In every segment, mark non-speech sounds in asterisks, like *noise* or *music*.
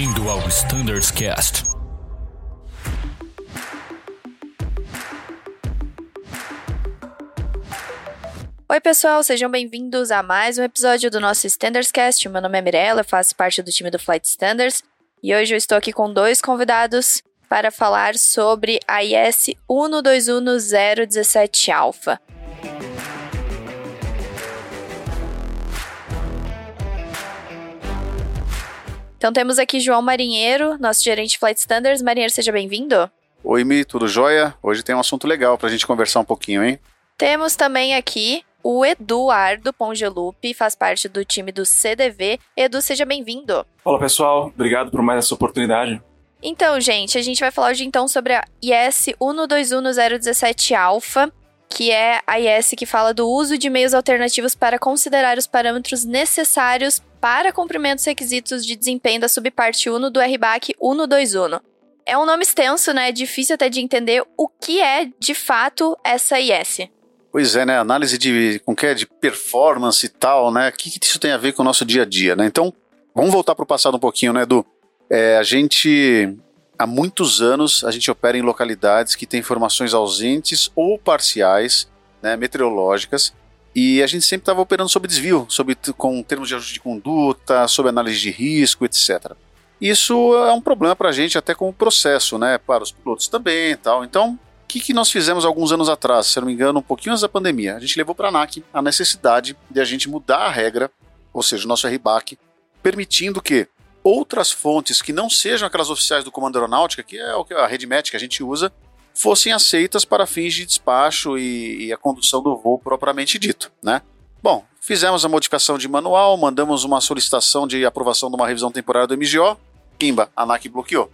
Bem-vindo ao Standards Cast. Oi, pessoal, sejam bem-vindos a mais um episódio do nosso Standards Cast. Meu nome é Mirella, faço parte do time do Flight Standards e hoje eu estou aqui com dois convidados para falar sobre a IS 121017 Alpha. Então temos aqui João Marinheiro, nosso gerente de Flight Standards. Marinheiro, seja bem-vindo. Oi, Mi, tudo jóia? Hoje tem um assunto legal pra gente conversar um pouquinho, hein? Temos também aqui o Eduardo Pongelupi, faz parte do time do CDV. Edu, seja bem-vindo. Olá, pessoal. Obrigado por mais essa oportunidade. Então, gente, a gente vai falar hoje então sobre a IS 121017 Alpha, que é a IS que fala do uso de meios alternativos para considerar os parâmetros necessários para cumprimento dos requisitos de desempenho da subparte 1 do RBAC 121. É um nome extenso, né? É difícil até de entender o que é de fato essa IS. Pois é, né? Análise de, com que é, de performance e tal, né? O que, que, isso tem a ver com o nosso dia a dia, né? Então, vamos voltar para o passado um pouquinho, né, Edu? É, a gente, há muitos anos, a gente opera em localidades que têm informações ausentes ou parciais, né, meteorológicas, e a gente sempre estava operando sob desvio, sobre, com termos de ajuste de conduta, sob análise de risco, etc. Isso é um problema para a gente até como processo, né? Para os pilotos também e tal. Então, o que, que nós fizemos alguns anos atrás, se não me engano, um pouquinho antes da pandemia? A gente levou para a ANAC a necessidade de a gente mudar a regra, ou seja, o nosso RBAC, permitindo que outras fontes que não sejam aquelas oficiais do Comando Aeronáutica, que é a rede MET que a gente usa, fossem aceitas para fins de despacho e, e a condução do voo propriamente dito, né? Bom, fizemos a modificação de manual, mandamos uma solicitação de aprovação de uma revisão temporária do MGO, Pimba, a ANAC bloqueou.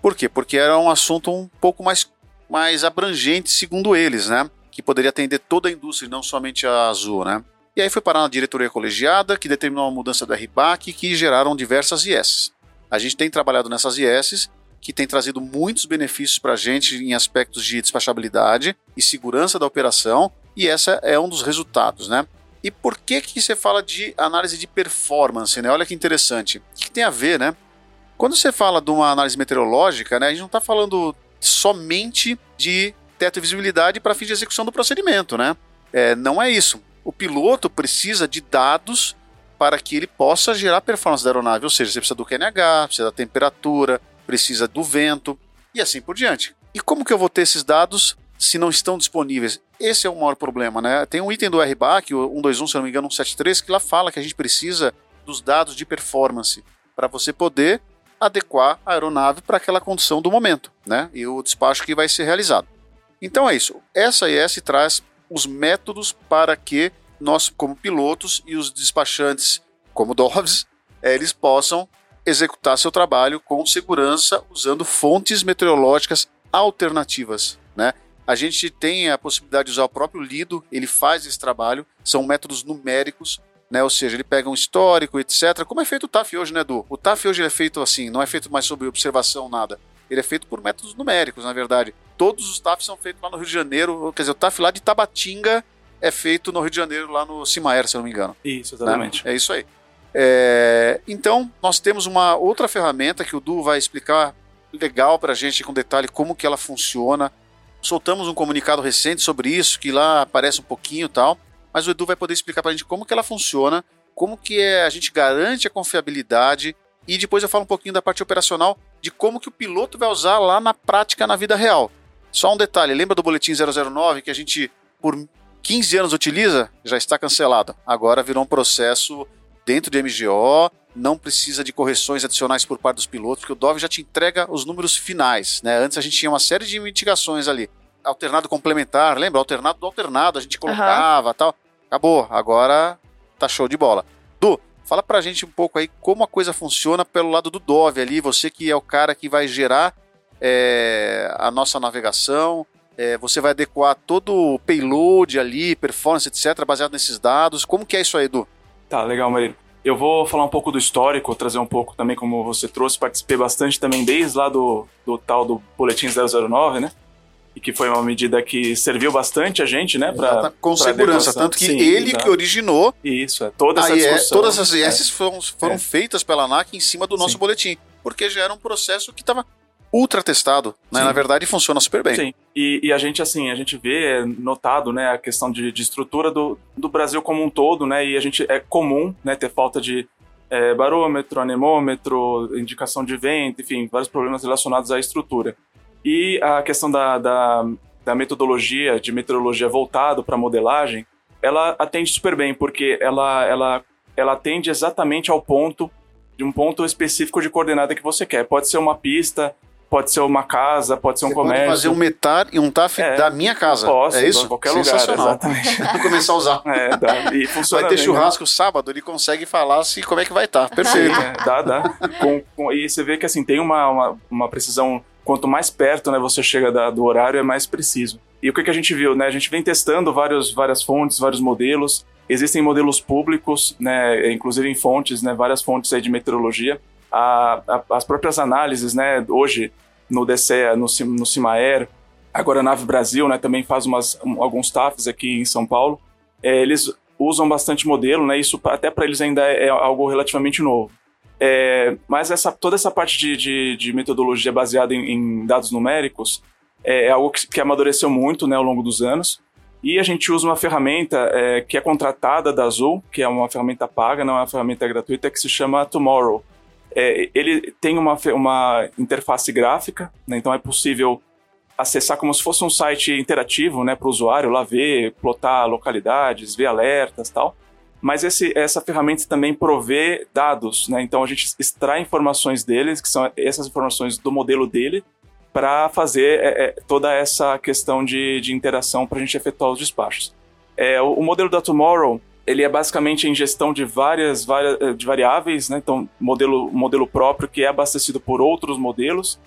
Por quê? Porque era um assunto um pouco mais, mais abrangente, segundo eles, né? Que poderia atender toda a indústria, não somente a Azul, né? E aí foi parar na diretoria colegiada, que determinou a mudança da RBAC, que geraram diversas IS. A gente tem trabalhado nessas IS que tem trazido muitos benefícios para a gente em aspectos de despachabilidade e segurança da operação, e essa é um dos resultados, né? E por que que você fala de análise de performance, né? Olha que interessante. O que, que tem a ver, né? Quando você fala de uma análise meteorológica, né, a gente não está falando somente de teto e visibilidade para fim de execução do procedimento, né? É, não é isso. O piloto precisa de dados para que ele possa gerar performance da aeronave, ou seja, você precisa do QNH, precisa da temperatura, precisa do vento e assim por diante. E como que eu vou ter esses dados se não estão disponíveis? Esse é o maior problema, né? Tem um item do RBAC, o 121, se não me engano, 173, que lá fala que a gente precisa dos dados de performance para você poder adequar a aeronave para aquela condição do momento, né? E o despacho que vai ser realizado. Então é isso. Essa IS traz os métodos para que nós, como pilotos e os despachantes, como DOVs, eles possam executar seu trabalho com segurança usando fontes meteorológicas alternativas, né? A gente tem a possibilidade de usar o próprio Lido, ele faz esse trabalho, são métodos numéricos, né? Ou seja, ele pega um histórico, etc. Como é feito o TAF hoje, né, Edu? O TAF hoje é feito assim, não é feito mais sobre observação, nada. Ele é feito por métodos numéricos, na verdade. Todos os TAFs são feitos lá no Rio de Janeiro, quer dizer, o TAF lá de Tabatinga é feito no Rio de Janeiro, lá no Cimaer, se eu não me engano. Isso, exatamente. Né? É isso aí. É, então, nós temos uma outra ferramenta que o Du vai explicar legal para a gente com detalhe como que ela funciona. Soltamos um comunicado recente sobre isso, que lá aparece um pouquinho e tal, mas o Edu vai poder explicar para a gente como que ela funciona, como que é, a gente garante a confiabilidade e depois eu falo um pouquinho da parte operacional de como que o piloto vai usar lá na prática, na vida real. Só um detalhe, lembra do boletim 009 que a gente por 15 anos utiliza? Já está cancelado. Agora virou um processo dentro de MGO, não precisa de correções adicionais por parte dos pilotos, porque o Dove já te entrega os números finais. Né? Antes a gente tinha uma série de mitigações ali. Alternado complementar, lembra? Alternado do alternado, a gente colocava uhum. tal. Acabou, agora tá show de bola. Fala pra gente um pouco aí como a coisa funciona pelo lado do Dove ali, você que é o cara que vai gerar é, a nossa navegação, é, você vai adequar todo o payload ali, performance, etc., baseado nesses dados. Como que é isso aí, Edu? Tá, legal, Marília. Eu vou falar um pouco do histórico, trazer um pouco também como você trouxe, participei bastante também desde lá do, do tal do Boletim 009, né? E que foi uma medida que serviu bastante a gente, né? Pra, com pra segurança, tanto que Sim, ele exato. que originou. Isso, é. Toda essa discussão, é, todas as IS é. foram, foram é. feitas pela ANAC em cima do nosso Sim. boletim. porque já era um processo que estava ultra testado, né? Na verdade, funciona super bem. Sim, e, e, a gente, assim, a gente vê, notado, né, a questão de, de, estrutura do, do Brasil como um todo, né, e a gente, é comum, né, ter falta de é, barômetro, anemômetro, indicação de vento, enfim, vários problemas relacionados à estrutura. E a questão da, da, da metodologia, de meteorologia voltado para modelagem, ela atende super bem, porque ela, ela, ela atende exatamente ao ponto, de um ponto específico de coordenada que você quer. Pode ser uma pista, pode ser uma casa, pode ser um Você comércio. Pode fazer um metar e um TAF É. da minha casa. Posso, é isso? em qualquer lugar, exatamente. Vou começar a usar. *laughs* É, dá. E funciona Vai ter bem, churrasco sábado, ele consegue falar se como é que vai estar. né? Perfeito. É, dá, dá. Com- com- e você vê que assim, tem uma, uma, uma precisão. Quanto mais perto né, você chega da- do horário, é mais preciso. E o que, que a gente viu? Né? A gente vem testando vários, várias fontes, vários modelos. Existem modelos públicos, né, inclusive em fontes, né, várias fontes aí de meteorologia. A- a- as próprias análises, né, hoje, no DCEA, no, no CIMAER, agora a Nave Brasil, né, também faz umas, um- alguns TAFs aqui em São Paulo. É, eles usam bastante modelo, né, isso até para eles ainda é algo relativamente novo. É, mas essa, toda essa parte de, de, de metodologia baseada em, em dados numéricos é, é algo que, que amadureceu muito né, ao longo dos anos. E a gente usa uma ferramenta é, que é contratada da Azul, que é uma ferramenta paga, não é uma ferramenta gratuita, que se chama Tomorrow. É, ele tem uma, uma interface gráfica, né, então é possível acessar como se fosse um site interativo né, para o usuário lá ver, plotar localidades, ver alertas tal. Mas esse, essa ferramenta também provê dados, né? Então a gente extrai informações deles, que são essas informações do modelo dele, para fazer é, é, toda essa questão de, de interação para a gente efetuar os despachos. É, o, o modelo da Tomorrow ele é basicamente a ingestão de várias, várias eh, de variáveis, né? Então modelo modelo próprio que é abastecido por outros modelos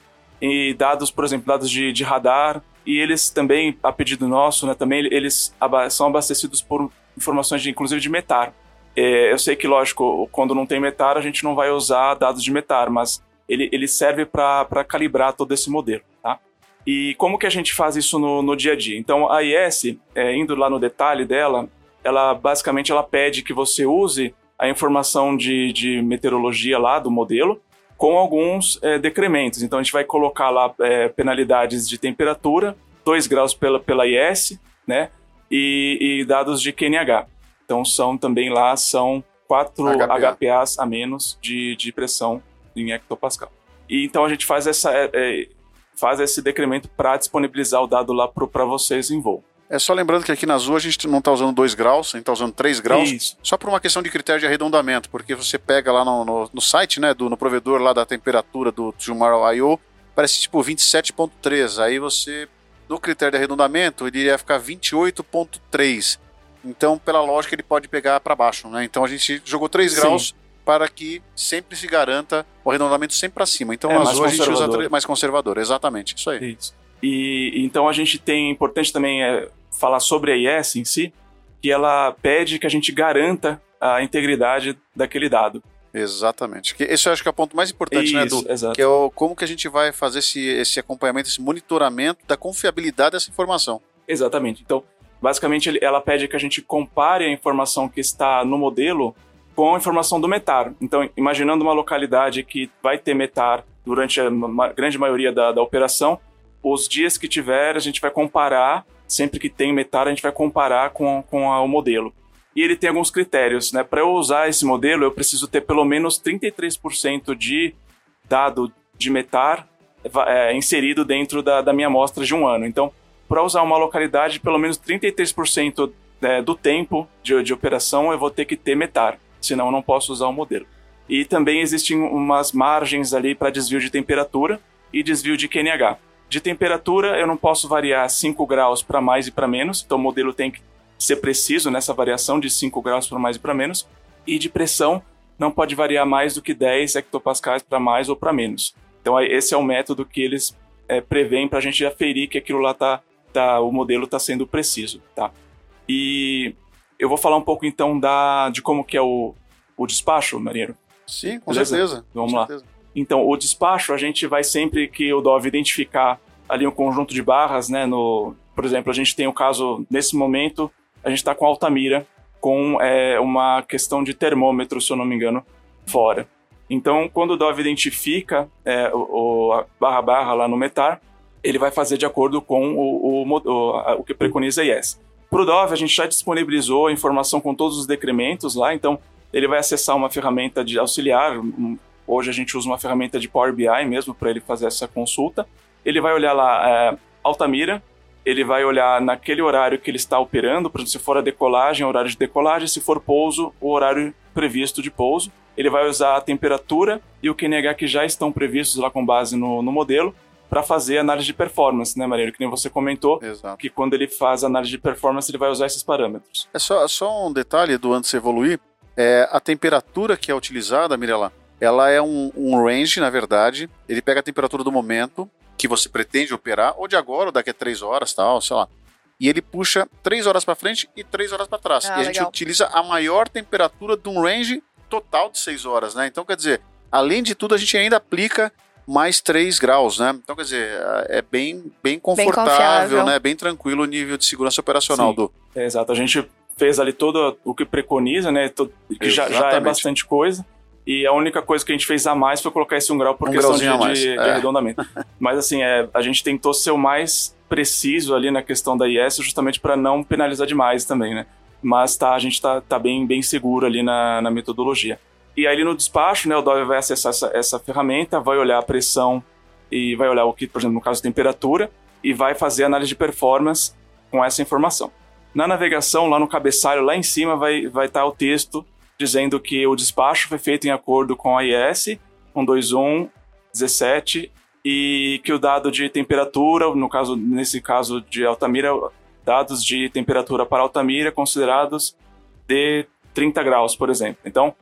e dados, por exemplo, dados de, de radar e eles também, a pedido nosso, né? Também eles são abastecidos por informações de, inclusive de metar. É, eu sei que, lógico, quando não tem metar, a gente não vai usar dados de metar, mas ele, ele serve para calibrar todo esse modelo, tá? E como que a gente faz isso no, no dia a dia? Então, a IS, é, indo lá no detalhe dela, ela basicamente ela pede que você use a informação de, de meteorologia lá do modelo com alguns é, decrementos. Então, a gente vai colocar lá é, penalidades de temperatura, 2 graus pela, pela IS, né? E, e dados de QNH. Então, são também lá, são 4 HPA. HPAs a menos de, de pressão em hectopascal. E então a gente faz, essa, é, é, faz esse decremento para disponibilizar o dado lá para vocês em voo. É só lembrando que aqui na Azul a gente não está usando 2 graus, a gente está usando 3 graus. Isso. Só por uma questão de critério de arredondamento, porque você pega lá no, no, no site, né, do, no provedor lá da temperatura do Tomorrow.io, parece tipo 27.3. Aí você, no critério de arredondamento, ele ia ficar 28.3. Então, pela lógica, ele pode pegar para baixo, né? Então a gente jogou 3 Sim. graus para que sempre se garanta o arredondamento sempre para cima. Então, É, Azul a gente usa mais conservador, exatamente, isso aí. Isso. E e então a gente tem, importante também é falar sobre a IS em si, que ela pede que a gente garanta a integridade daquele dado. Exatamente. Que esse eu acho que é o ponto mais importante, né, Isso, Edu? exato. Que é o, como que a gente vai fazer esse, esse acompanhamento, esse monitoramento da confiabilidade dessa informação. Exatamente. Então, basicamente, ela pede que a gente compare a informação que está no modelo com a informação do METAR. Então, imaginando uma localidade que vai ter METAR durante a ma- grande maioria da, da operação, os dias que tiver, a gente vai comparar, sempre que tem METAR, a gente vai comparar com, com a- o modelo. E ele tem alguns critérios, né? Para eu usar esse modelo, eu preciso ter pelo menos 33% de dado de METAR é, inserido dentro da, da minha amostra de um ano. Então, para usar uma localidade, pelo menos 33% é, do tempo de, de operação eu vou ter que ter METAR, senão eu não posso usar o modelo. E também existem umas margens ali para desvio de temperatura e desvio de QNH. De temperatura, eu não posso variar 5 graus para mais e para menos, então o modelo tem que ser preciso nessa variação de 5 graus para mais e para menos. E de pressão, não pode variar mais do que 10 hectopascais para mais ou para menos. Então esse é o método que eles é, prevêem para a gente aferir que aquilo lá tá, tá o modelo está sendo preciso, tá? E eu vou falar um pouco então da de como que é o, o despacho, Marinheiro. Sim, com Beleza? certeza. Vamos com lá. certeza. Então, o despacho, a gente vai sempre que o Dove identificar ali um conjunto de barras, né? No, por exemplo, a gente tem o caso, nesse momento, a gente está com Altamira, com é, uma questão de termômetro, se eu não me engano, fora. Então, quando o Dove identifica é, o, o barra barra lá no METAR, ele vai fazer de acordo com o, o, o, o que preconiza a IES. Para o Dove, a gente já disponibilizou a informação com todos os decrementos lá, então ele vai acessar uma ferramenta de auxiliar. Hoje a gente usa uma ferramenta de Power BI mesmo para ele fazer essa consulta. Ele vai olhar lá é, Altamira, ele vai olhar naquele horário que ele está operando, por exemplo, se for a decolagem, o horário de decolagem, se for pouso, o horário previsto de pouso. Ele vai usar a temperatura e o QNH que já estão previstos lá com base no, no modelo para fazer análise de performance, né, Maria? Que nem você comentou, Exato. que quando ele faz análise de performance, ele vai usar esses parâmetros. É só, só um detalhe do antes de evoluir, é, a temperatura que é utilizada, Mirela, ela é um, um range, na verdade, ele pega a temperatura do momento, que você pretende operar, ou de agora, ou daqui a três horas, tal, sei lá. E ele puxa três horas para frente e três horas para trás. Ah, e a gente legal. utiliza a maior temperatura de um range total de seis horas, né? Então, quer dizer, além de tudo, a gente ainda aplica mais 3 graus, né? Então, quer dizer, é bem, bem confortável, confiável. né? Bem tranquilo o nível de segurança operacional Sim. do. É, exato. A gente fez ali todo o que preconiza, né? que já, já é bastante coisa. E a única coisa que a gente fez a mais foi colocar esse um grau por Um questão de, de- de é. arredondamento. *laughs* Mas assim, é, a gente tentou ser o mais preciso ali na questão da IS, justamente para não penalizar demais também, né? Mas tá, a gente tá, tá bem, bem seguro ali na, na metodologia. E aí no despacho, né, o Dove vai acessar essa, essa ferramenta, vai olhar a pressão e vai olhar o que, por exemplo, no caso temperatura, e vai fazer análise de performance com essa informação. Na navegação, lá no cabeçalho, lá em cima, vai estar vai tá o texto dizendo que o despacho foi feito em acordo com a IS 12117 e que o dado de temperatura, no caso, nesse caso de Altamira, dados de temperatura para Altamira considerados de 30 graus, por exemplo. Então,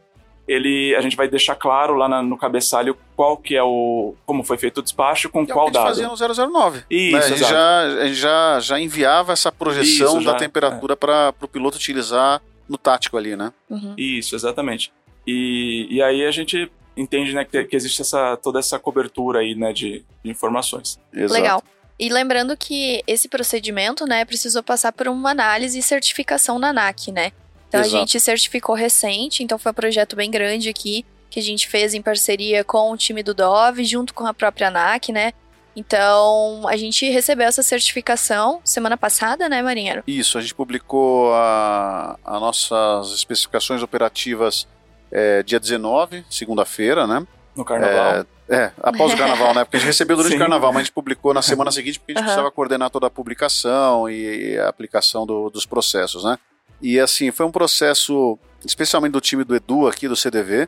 ele, a gente vai deixar claro lá na- no cabeçalho qual que é o como foi feito o despacho com Que é o qual que a gente dado. fazia no 009. Isso, né? Já, já, já enviava essa projeção Isso, da já, temperatura para o piloto utilizar no tático ali, né? Uhum. Isso, exatamente. E, e aí a gente entende né, que, que existe essa, toda essa cobertura aí, né, de, de informações. Exato. Legal. E lembrando que esse procedimento, né, precisou passar por uma análise e certificação na ANAC, né? Então Exato. a gente certificou recente, então foi um projeto bem grande aqui, que a gente fez em parceria com o time do Dove, junto com a própria ANAC, né? Então, a gente recebeu essa certificação semana passada, né, Marinheiro? Isso, a gente publicou a, as nossas especificações operativas é, dia 19, segunda-feira, né? No carnaval. É, é, após o carnaval, né? Porque a gente recebeu durante *laughs* Sim. o carnaval, mas a gente publicou na semana seguinte porque a gente Aham. precisava coordenar toda a publicação e a aplicação do- dos processos, né? E assim, foi um processo, especialmente do time do Edu aqui, do CDV,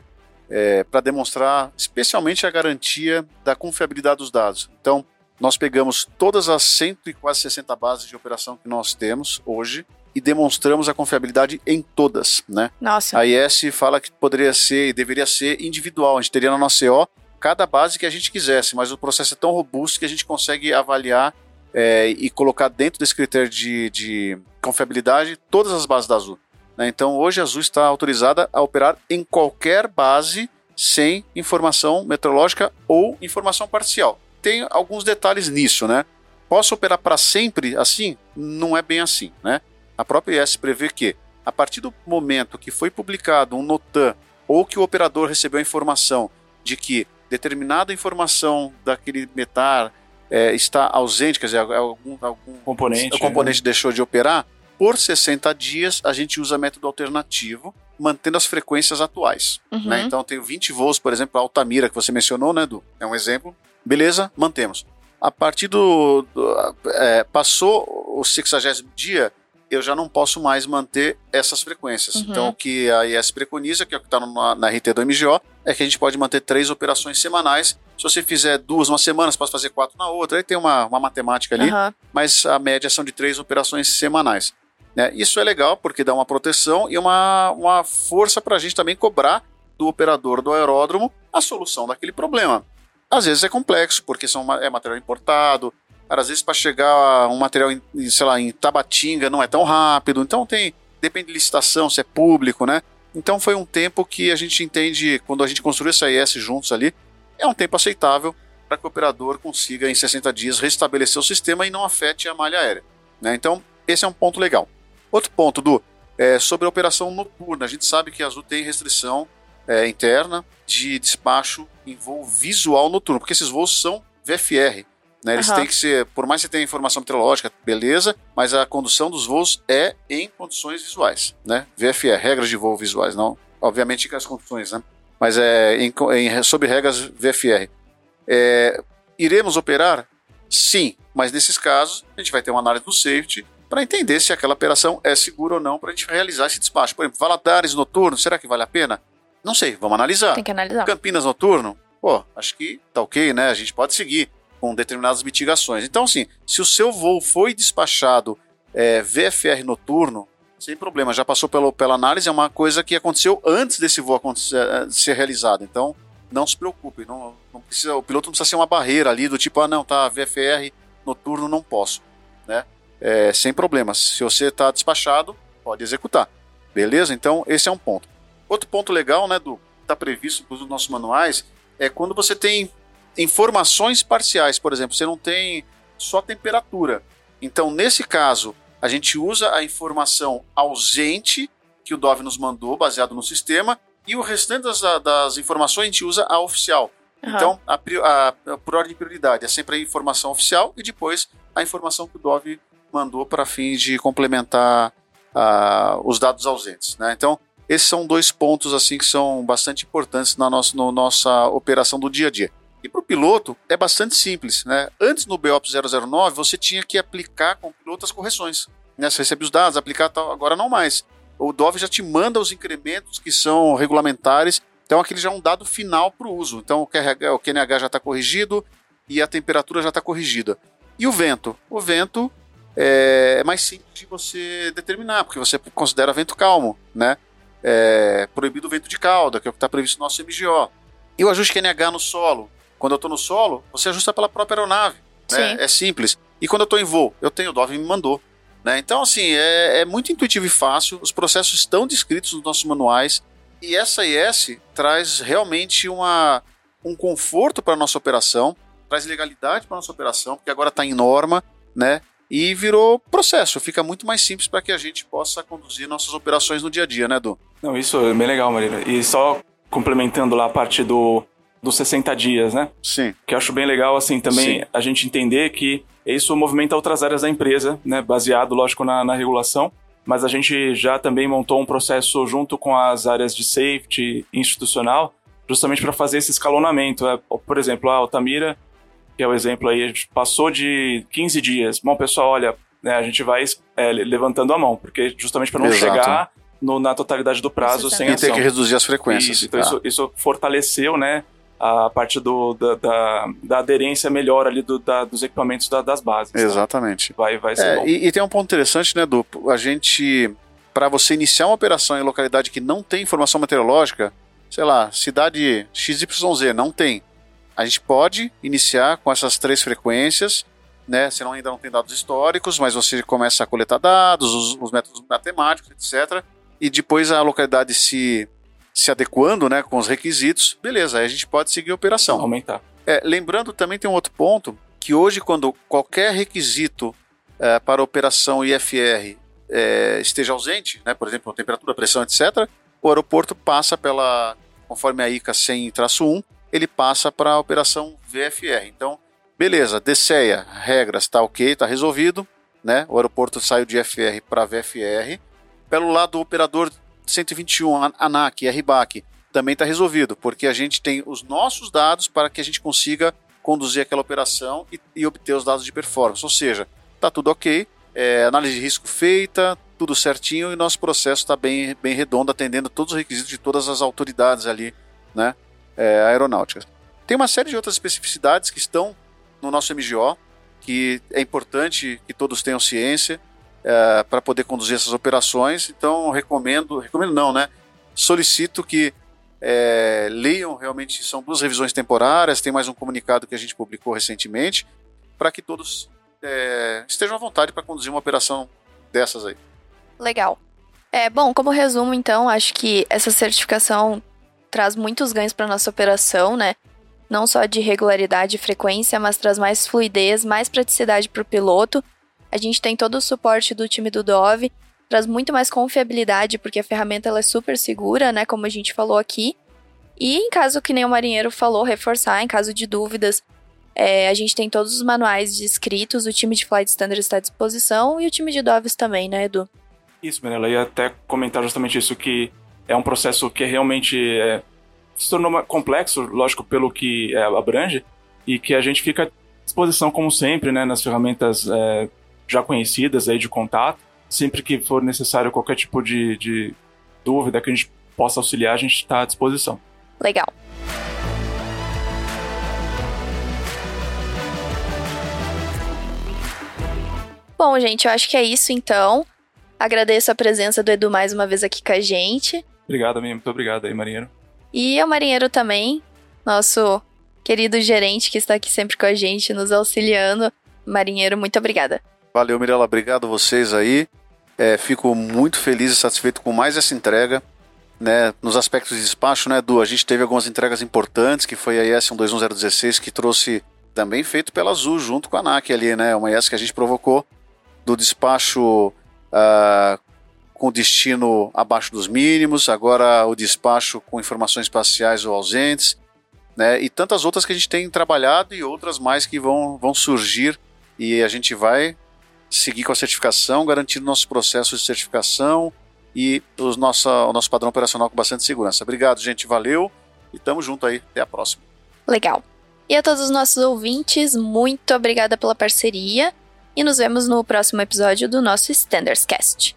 para demonstrar especialmente a garantia da confiabilidade dos dados. Então, nós pegamos todas as 100 e quase 60 bases de operação que nós temos hoje e demonstramos a confiabilidade em todas, né? Nossa. A IS fala que poderia ser e deveria ser individual. A gente teria na nossa CO cada base que a gente quisesse, mas o processo é tão robusto que a gente consegue avaliar é, e colocar dentro desse critério de, de confiabilidade todas as bases da Azul. Né? Então hoje a Azul está autorizada a operar em qualquer base sem informação meteorológica ou informação parcial. Tem alguns detalhes nisso, né? Posso operar para sempre assim? Não é bem assim, né? A própria IS prevê que a partir do momento que foi publicado um NOTAM ou que o operador recebeu a informação de que determinada informação daquele metar é, está ausente, quer dizer, algum, algum Componente, o componente deixou de operar, por 60 dias a gente usa método alternativo, mantendo as frequências atuais. Uhum. né? Então eu tenho 20 voos, por exemplo, a Altamira, que você mencionou, né, Edu? É um exemplo. Beleza, mantemos. A partir do. do- é, passou o 60 dia, eu já não posso mais manter essas frequências. Uhum. Então, o que a IS preconiza, que é o que está na, na RT do MGO, é que a gente pode manter três operações semanais. Se você fizer duas uma semana, você pode fazer quatro na outra. Aí tem uma, uma matemática ali Aham. mas a média são de três operações semanais. Né? Isso é legal porque dá uma proteção e uma, uma força para a gente também cobrar do operador do aeródromo a solução daquele problema. Às vezes é complexo, porque são, é material importado, cara, às vezes para chegar um material, em, sei lá, em Tabatinga não é tão rápido, então tem, depende de licitação, se é público, né? Então foi um tempo que a gente entende, quando a gente construiu essa IS juntos ali, é um tempo aceitável para que o operador consiga, em 60 dias, restabelecer o sistema e não afete a malha aérea. né? Então, esse é um ponto legal. Outro ponto, Du, é sobre a operação noturna. A gente sabe que a Azul tem restrição é, interna de despacho em voo visual noturno, porque esses voos são VFR. Né? Eles Aham. têm que ser, por mais que você tenha informação meteorológica, beleza, mas a condução dos voos é em condições visuais, né? VFR, regras de voo visuais, não, obviamente com as condições, né? Mas é em, em, sob regras VFR. É, iremos operar? Sim, mas nesses casos a gente vai ter uma análise do safety para entender se aquela operação é segura ou não para a gente realizar esse despacho. Por exemplo, Valadares noturno, será que vale a pena? Não sei, vamos analisar. Tem que analisar. Campinas noturno, pô, acho que tá ok, né? A gente pode seguir com determinadas mitigações. Então, assim, se o seu voo foi despachado é, VFR noturno, sem problema, já passou pelo, pela análise, é uma coisa que aconteceu antes desse voo acontecer, eh, ser realizado. Então, não se preocupe, não, não precisa, o piloto não precisa ser uma barreira ali do tipo, ah, não, tá, VFR noturno não posso, né? É, sem problemas. Se você está despachado, pode executar. Beleza? Então, esse é um ponto. Outro ponto legal, né, do está previsto nos nossos manuais, é quando você tem informações parciais, por exemplo, você não tem só temperatura. Então, nesse caso, a gente usa a informação ausente que o Dove nos mandou, baseado no sistema, e o restante das, das informações a gente usa a oficial. Aham. Então, a- a- por ordem de prioridade, é sempre a informação oficial e depois a informação que o Dove mandou para fins de complementar ah, os dados ausentes. Né? Então, esses são dois pontos assim que são bastante importantes na nossa, no nossa operação do dia a dia. E para o piloto é bastante simples. Né? Antes no BOP 009 você tinha que aplicar com o piloto as correções. Né? Você recebe os dados, aplicar tal, agora não mais. O Dove já te manda os incrementos que são regulamentares, então aquele já é um dado final para o uso. Então o QRH, o QNH já está corrigido e a temperatura já está corrigida. E o vento? O vento é, mais simples de você determinar, porque você considera vento calmo, né? É, proibido o vento de cauda, que é o que está previsto no nosso MGO. E o ajuste QNH no solo? Quando eu estou no solo, você ajusta pela própria aeronave. Né? Sim. É simples. E quando eu estou em voo, eu tenho o Dove me mandou. Né? Então, assim, é, é muito intuitivo e fácil. Os processos estão descritos nos nossos manuais. E essa IS traz realmente uma, um conforto para a nossa operação, traz legalidade para a nossa operação, porque agora está em norma, né? E virou processo. Fica muito mais simples para que a gente possa conduzir nossas operações no dia a dia, né, Edu? Não, isso é bem legal, Marina. E só complementando lá a parte do, dos 60 dias, né? Sim. que eu acho bem legal, assim, também Sim. a gente entender que isso movimenta outras áreas da empresa, né, baseado, lógico, na, na regulação, mas a gente já também montou um processo junto com as áreas de safety institucional, justamente para fazer esse escalonamento. É, por exemplo, a Altamira, que é o exemplo aí, a gente passou de 15 dias. Bom, pessoal, olha, né, a gente vai é, levantando a mão, porque justamente para não Exato. chegar no- na totalidade do prazo sem E ação. ter que reduzir as frequências. Isso, então tá? isso, isso fortaleceu, né, a parte do, da, da, da aderência melhor ali do, da- dos equipamentos da- das bases. né? Exatamente. Vai, vai ser É, bom. e, e tem um ponto interessante, né, Du? A gente, para você iniciar uma operação em localidade que não tem informação meteorológica, sei lá, cidade XYZ, não tem. A gente pode iniciar com essas três frequências, né? Você não, ainda não tem dados históricos, mas você começa a coletar dados, os, os métodos matemáticos, etc. E depois a localidade se, se adequando, né, com os requisitos, beleza, aí a gente pode seguir a operação. Aumentar. É, lembrando também tem um outro ponto que hoje quando qualquer requisito é, para operação IFR é, esteja ausente, né, por exemplo, temperatura, pressão, etc., o aeroporto passa pela, conforme a ICA 100-1, ele passa para a operação VFR. Então, beleza, DCEA, regras, está ok, está resolvido, né? O aeroporto saiu de FR para VFR. Pelo lado do operador 121, a- ANAC, RBAC, também está resolvido, porque a gente tem os nossos dados para que a gente consiga conduzir aquela operação e, e obter os dados de performance. Ou seja, está tudo ok, é, análise de risco feita, tudo certinho e nosso processo está bem, bem redondo, atendendo todos os requisitos de todas as autoridades ali, né, é. Tem uma série de outras especificidades que estão no nosso MGO, que é importante que todos tenham ciência é, para poder conduzir essas operações. Então, recomendo, recomendo não, né? Solicito que é, leiam realmente, são duas revisões temporárias, tem mais um comunicado que a gente publicou recentemente, para que todos é, estejam à vontade para conduzir uma operação dessas aí. Legal. É, bom, como resumo, então, acho que essa certificação traz muitos ganhos para nossa operação, né? Não só de regularidade e frequência, mas traz mais fluidez, mais praticidade para o piloto. A gente tem todo o suporte do time do Dove, traz muito mais confiabilidade, porque a ferramenta ela é super segura, né? Como a gente falou aqui. E em caso que nem o marinheiro falou, reforçar, em caso de dúvidas, é, a gente tem todos os manuais descritos, o time de Flight Standard está à disposição e o time de Doves também, né, Edu? Isso, Mirella, ia até comentar justamente isso, que é um processo que realmente é, se tornou complexo, lógico, pelo que é, abrange, e que a gente fica à disposição, como sempre, né, nas ferramentas é, já conhecidas aí de contato. Sempre que for necessário qualquer tipo de, de dúvida que a gente possa auxiliar, a gente está à disposição. Legal. Bom, gente, eu acho que é isso então. Agradeço a presença do Edu mais uma vez aqui com a gente. Obrigado, minha. Muito obrigado aí, Marinheiro. E ao Marinheiro também, nosso querido gerente que está aqui sempre com a gente, nos auxiliando. Marinheiro, muito obrigada. Valeu, Mirella. Obrigado a vocês aí. É, fico muito feliz e satisfeito com mais essa entrega. Né, nos aspectos de despacho, né, Edu? A gente teve algumas entregas importantes, que foi a IS 121016, que trouxe também feito pela Azul, junto com a ANAC ali, né? Uma IS que a gente provocou do despacho uh, com destino abaixo dos mínimos, agora o despacho com informações espaciais ou ausentes, né? E tantas outras que a gente tem trabalhado e outras mais que vão, vão surgir e a gente vai seguir com a certificação, garantindo nossos processos de certificação e os nossa, o nosso padrão operacional com bastante segurança. Obrigado, gente. Valeu e tamo junto aí. Até a próxima. Legal. E a todos os nossos ouvintes, muito obrigada pela parceria e nos vemos no próximo episódio do nosso Standards Cast.